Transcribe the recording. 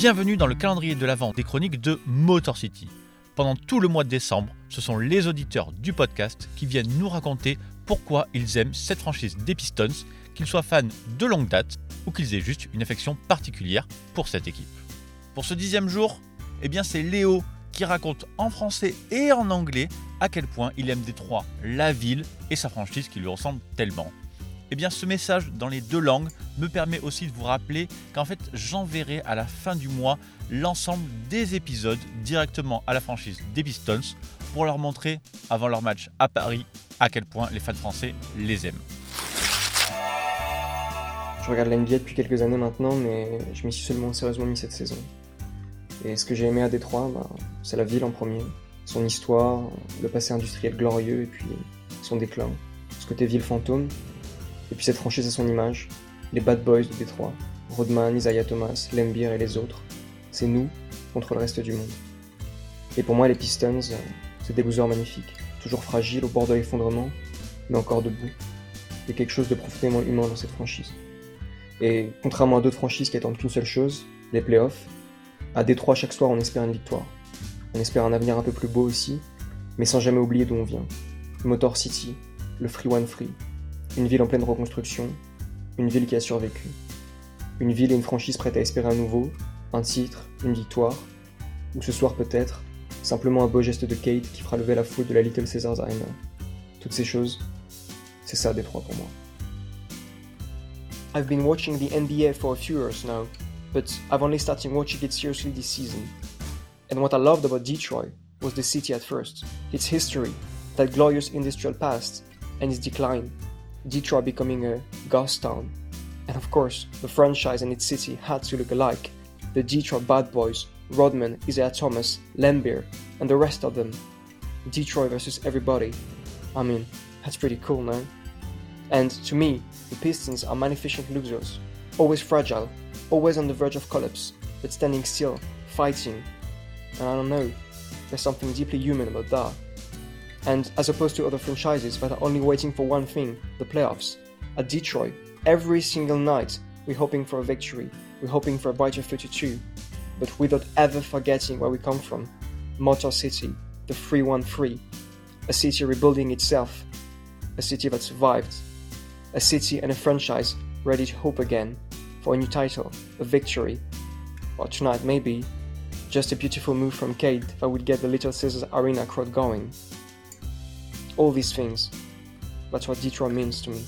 Bienvenue dans le calendrier de l'avant des chroniques de Motor City. Pendant tout le mois de décembre, ce sont les auditeurs du podcast qui viennent nous raconter pourquoi ils aiment cette franchise des Pistons, qu'ils soient fans de longue date ou qu'ils aient juste une affection particulière pour cette équipe. Pour ce dixième jour, eh bien c'est Léo qui raconte en français et en anglais à quel point il aime Détroit, la ville et sa franchise qui lui ressemble tellement. Eh bien ce message dans les deux langues me permet aussi de vous rappeler qu'en fait j'enverrai à la fin du mois l'ensemble des épisodes directement à la franchise des Pistons pour leur montrer avant leur match à Paris à quel point les fans français les aiment. Je regarde l'NBA depuis quelques années maintenant, mais je m'y suis seulement sérieusement mis cette saison. Et ce que j'ai aimé à Détroit, bah, c'est la ville en premier, son histoire, le passé industriel glorieux et puis son déclin, ce côté ville fantôme, et puis cette franchise à son image, les Bad Boys de Détroit, Rodman, Isaiah Thomas, Lembeer et les autres, c'est nous contre le reste du monde. Et pour moi, les Pistons, euh, c'est des boozers magnifiques, toujours fragiles, au bord de l'effondrement, mais encore debout. Il y a quelque chose de profondément humain dans cette franchise. Et contrairement à d'autres franchises qui attendent qu'une seule chose, les playoffs, à Détroit chaque soir on espère une victoire. On espère un avenir un peu plus beau aussi, mais sans jamais oublier d'où on vient. Motor City, le Free One Free, une ville en pleine reconstruction, une ville qui a survécu. Une ville et une franchise prêtes à espérer un nouveau, un titre, une victoire, ou ce soir peut-être, simplement un beau geste de Kate qui fera lever la foule de la Little Caesars Arena. Toutes ces choses, c'est ça Détroit pour moi. I've been watching the NBA for a few years now, but I've only started watching it seriously this season. And what I loved about Detroit was the city at first, its history, that glorious industrial past, and its decline. Detroit becoming a ghost town. And of course, the franchise and its city had to look alike. The Detroit Bad Boys, Rodman, Isaiah Thomas, Lambier, and the rest of them. Detroit versus everybody. I mean, that's pretty cool, no? And to me, the Pistons are magnificent losers, always fragile, always on the verge of collapse, but standing still, fighting. And I don't know, there's something deeply human about that. And as opposed to other franchises that are only waiting for one thing the playoffs, at Detroit, every single night we're hoping for a victory, we're hoping for a brighter future too, but without ever forgetting where we come from Motor City, the 313, a city rebuilding itself, a city that survived, a city and a franchise ready to hope again for a new title, a victory, or tonight maybe just a beautiful move from Kate that would get the Little Caesars Arena crowd going. All these things, that's what Detroit means to me.